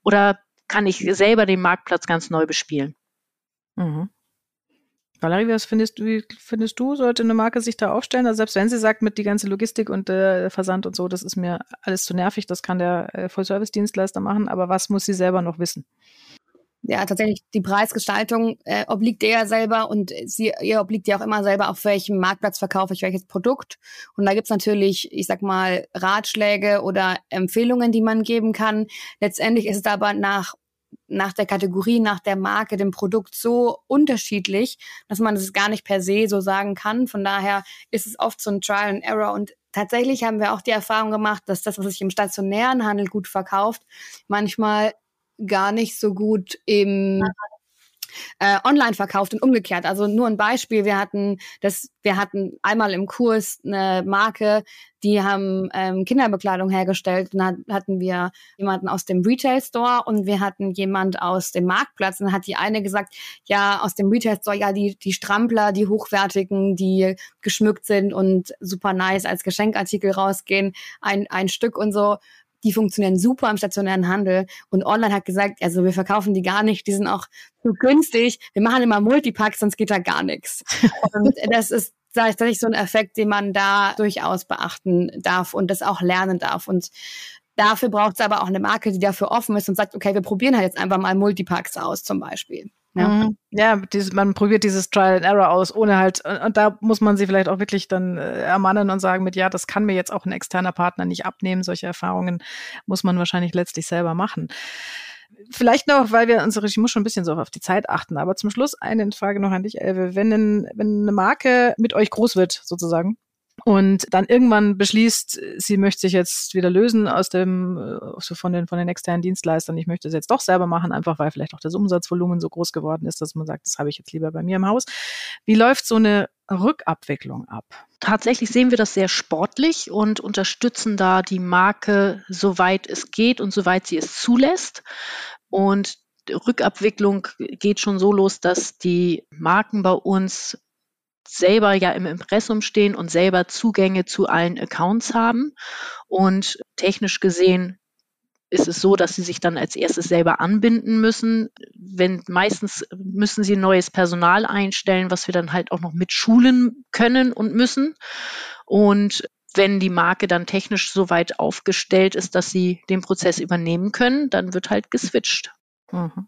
Oder kann ich selber den Marktplatz ganz neu bespielen? Mhm. Valerie, was findest wie findest du, sollte eine Marke sich da aufstellen? Also selbst wenn sie sagt, mit die ganze Logistik und äh, Versand und so, das ist mir alles zu nervig, das kann der äh, Vollservice-Dienstleister machen, aber was muss sie selber noch wissen? Ja, tatsächlich die Preisgestaltung äh, obliegt ihr ja selber und sie, ihr obliegt ja auch immer selber, auf welchem Marktplatz verkaufe ich welches Produkt. Und da gibt's natürlich, ich sag mal, Ratschläge oder Empfehlungen, die man geben kann. Letztendlich ist es aber nach nach der Kategorie, nach der Marke, dem Produkt so unterschiedlich, dass man es gar nicht per se so sagen kann. Von daher ist es oft so ein Trial and Error und tatsächlich haben wir auch die Erfahrung gemacht, dass das, was sich im stationären Handel gut verkauft, manchmal gar nicht so gut im äh, online verkauft und umgekehrt. Also nur ein Beispiel, wir hatten das, wir hatten einmal im Kurs eine Marke, die haben ähm, Kinderbekleidung hergestellt. Und dann hatten wir jemanden aus dem Retail Store und wir hatten jemand aus dem Marktplatz. Und dann hat die eine gesagt, ja, aus dem Retail Store, ja, die, die Strampler, die hochwertigen, die geschmückt sind und super nice als Geschenkartikel rausgehen, ein, ein Stück und so die funktionieren super im stationären Handel. Und online hat gesagt, also wir verkaufen die gar nicht, die sind auch zu günstig. Wir machen immer Multipacks, sonst geht da gar nichts. Und das ist tatsächlich so ein Effekt, den man da durchaus beachten darf und das auch lernen darf. Und dafür braucht es aber auch eine Marke, die dafür offen ist und sagt, okay, wir probieren halt jetzt einfach mal Multipacks aus zum Beispiel. Ja, mhm. ja dieses, man probiert dieses Trial and Error aus, ohne halt, und da muss man sie vielleicht auch wirklich dann äh, ermannen und sagen mit, ja, das kann mir jetzt auch ein externer Partner nicht abnehmen. Solche Erfahrungen muss man wahrscheinlich letztlich selber machen. Vielleicht noch, weil wir unsere, ich muss schon ein bisschen so auf die Zeit achten, aber zum Schluss eine Frage noch an dich, Elve. Wenn, wenn eine Marke mit euch groß wird, sozusagen, und dann irgendwann beschließt, sie möchte sich jetzt wieder lösen aus dem, so von den, von den externen Dienstleistern. Ich möchte es jetzt doch selber machen, einfach weil vielleicht auch das Umsatzvolumen so groß geworden ist, dass man sagt, das habe ich jetzt lieber bei mir im Haus. Wie läuft so eine Rückabwicklung ab? Tatsächlich sehen wir das sehr sportlich und unterstützen da die Marke, soweit es geht und soweit sie es zulässt. Und Rückabwicklung geht schon so los, dass die Marken bei uns selber ja im Impressum stehen und selber Zugänge zu allen Accounts haben. Und technisch gesehen ist es so, dass sie sich dann als erstes selber anbinden müssen. Wenn meistens müssen sie neues Personal einstellen, was wir dann halt auch noch mit schulen können und müssen. Und wenn die Marke dann technisch so weit aufgestellt ist, dass sie den Prozess übernehmen können, dann wird halt geswitcht. Mhm.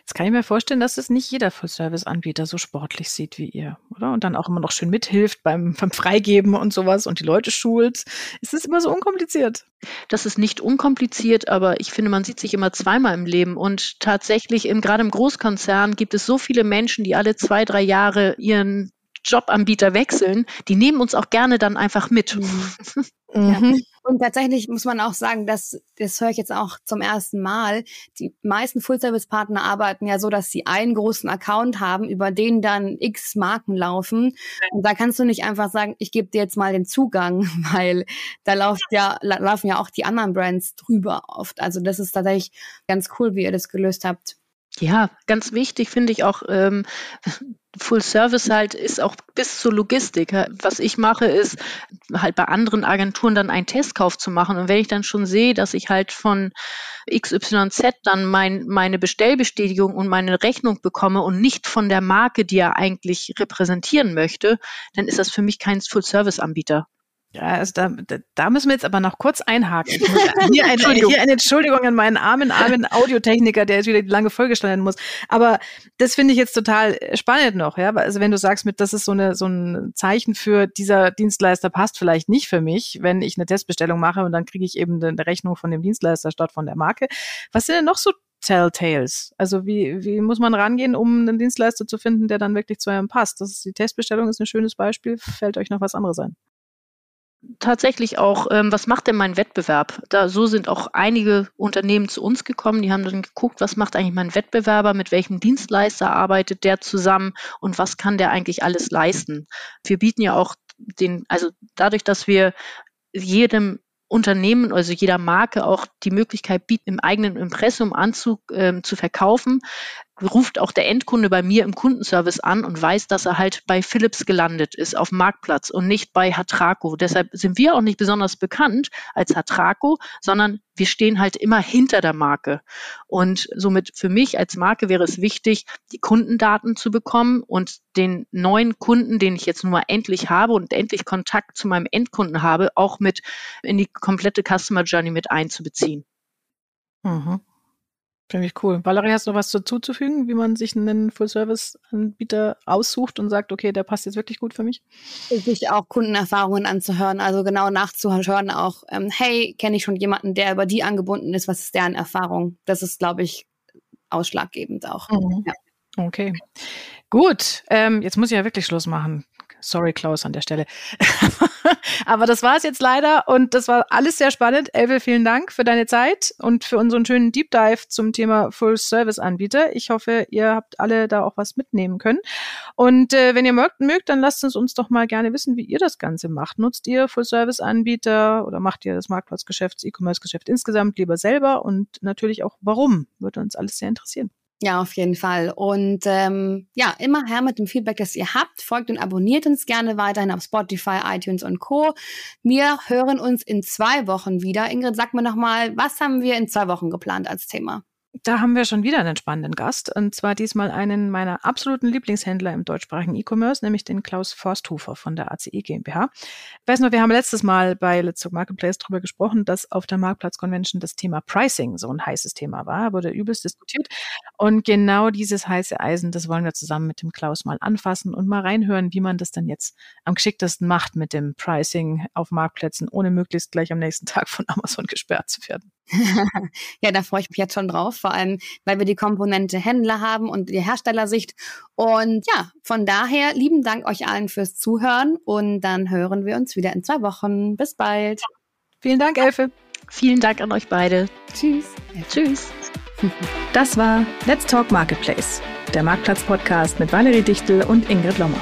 Jetzt kann ich mir vorstellen, dass es nicht jeder Full-Service-Anbieter so sportlich sieht wie ihr, oder? Und dann auch immer noch schön mithilft beim, beim Freigeben und sowas und die Leute schult. Ist es immer so unkompliziert? Das ist nicht unkompliziert, aber ich finde, man sieht sich immer zweimal im Leben. Und tatsächlich, im, gerade im Großkonzern gibt es so viele Menschen, die alle zwei, drei Jahre ihren Jobanbieter wechseln, die nehmen uns auch gerne dann einfach mit. Mhm. Mhm. Ja. Und tatsächlich muss man auch sagen, dass das höre ich jetzt auch zum ersten Mal. Die meisten Full-Service-Partner arbeiten ja so, dass sie einen großen Account haben, über den dann x Marken laufen. Und da kannst du nicht einfach sagen, ich gebe dir jetzt mal den Zugang, weil da läuft ja, laufen ja auch die anderen Brands drüber oft. Also das ist tatsächlich ganz cool, wie ihr das gelöst habt. Ja, ganz wichtig finde ich auch, ähm, Full Service halt ist auch bis zur Logistik. Was ich mache, ist halt bei anderen Agenturen dann einen Testkauf zu machen. Und wenn ich dann schon sehe, dass ich halt von XYZ dann mein, meine Bestellbestätigung und meine Rechnung bekomme und nicht von der Marke, die er eigentlich repräsentieren möchte, dann ist das für mich kein Full Service Anbieter. Ja, also da, da müssen wir jetzt aber noch kurz einhaken. Hier eine, hier eine Entschuldigung an meinen armen, armen Audiotechniker, der jetzt wieder die lange Folge schneiden muss. Aber das finde ich jetzt total spannend noch, ja. Also wenn du sagst, mit, das ist so, eine, so ein Zeichen für dieser Dienstleister passt vielleicht nicht für mich, wenn ich eine Testbestellung mache und dann kriege ich eben eine Rechnung von dem Dienstleister statt von der Marke. Was sind denn noch so Telltales? Also wie, wie muss man rangehen, um einen Dienstleister zu finden, der dann wirklich zu einem passt? Das ist die Testbestellung ist ein schönes Beispiel. Fällt euch noch was anderes ein? Tatsächlich auch, ähm, was macht denn mein Wettbewerb? Da so sind auch einige Unternehmen zu uns gekommen, die haben dann geguckt, was macht eigentlich mein Wettbewerber, mit welchem Dienstleister arbeitet der zusammen und was kann der eigentlich alles leisten? Wir bieten ja auch den, also dadurch, dass wir jedem Unternehmen, also jeder Marke auch die Möglichkeit bieten, im eigenen Impressum anzu, äh, zu verkaufen, ruft auch der Endkunde bei mir im Kundenservice an und weiß, dass er halt bei Philips gelandet ist auf Marktplatz und nicht bei Hatraco. Deshalb sind wir auch nicht besonders bekannt als Hatraco, sondern wir stehen halt immer hinter der Marke. Und somit für mich als Marke wäre es wichtig, die Kundendaten zu bekommen und den neuen Kunden, den ich jetzt nun mal endlich habe und endlich Kontakt zu meinem Endkunden habe, auch mit in die komplette Customer Journey mit einzubeziehen. Mhm. Finde ich cool. Valerie, hast du noch was dazu zu fügen, wie man sich einen Full-Service-Anbieter aussucht und sagt, okay, der passt jetzt wirklich gut für mich? Sich auch Kundenerfahrungen anzuhören, also genau nachzuhören auch, ähm, hey, kenne ich schon jemanden, der über die angebunden ist, was ist deren Erfahrung? Das ist, glaube ich, ausschlaggebend auch. Mhm. Ja. Okay. Gut, ähm, jetzt muss ich ja wirklich Schluss machen. Sorry, Klaus, an der Stelle. Aber das war es jetzt leider und das war alles sehr spannend. Elve, vielen Dank für deine Zeit und für unseren schönen Deep Dive zum Thema Full-Service-Anbieter. Ich hoffe, ihr habt alle da auch was mitnehmen können. Und äh, wenn ihr mögt, mögt, dann lasst es uns doch mal gerne wissen, wie ihr das Ganze macht. Nutzt ihr Full-Service-Anbieter oder macht ihr das Marktplatzgeschäft, E-Commerce-Geschäft insgesamt lieber selber und natürlich auch warum? Würde uns alles sehr interessieren. Ja, auf jeden Fall. Und ähm, ja, immer her mit dem Feedback, das ihr habt. Folgt und abonniert uns gerne weiterhin auf Spotify, iTunes und Co. Wir hören uns in zwei Wochen wieder. Ingrid, sag mir nochmal, was haben wir in zwei Wochen geplant als Thema? Da haben wir schon wieder einen spannenden Gast und zwar diesmal einen meiner absoluten Lieblingshändler im deutschsprachigen E-Commerce, nämlich den Klaus Forsthofer von der ACE GmbH. Weiß noch, wir haben letztes Mal bei Let's Talk Marketplace darüber gesprochen, dass auf der Marktplatz Convention das Thema Pricing so ein heißes Thema war, wurde übelst diskutiert und genau dieses heiße Eisen, das wollen wir zusammen mit dem Klaus mal anfassen und mal reinhören, wie man das dann jetzt am geschicktesten macht mit dem Pricing auf Marktplätzen, ohne möglichst gleich am nächsten Tag von Amazon gesperrt zu werden. ja, da freue ich mich jetzt schon drauf, vor allem, weil wir die Komponente Händler haben und die Herstellersicht. Und ja, von daher lieben Dank euch allen fürs Zuhören und dann hören wir uns wieder in zwei Wochen. Bis bald. Vielen Dank, Elfe. Vielen Dank an euch beide. Tschüss. Ja, tschüss. Das war Let's Talk Marketplace, der Marktplatz-Podcast mit Valerie Dichtel und Ingrid Lommer.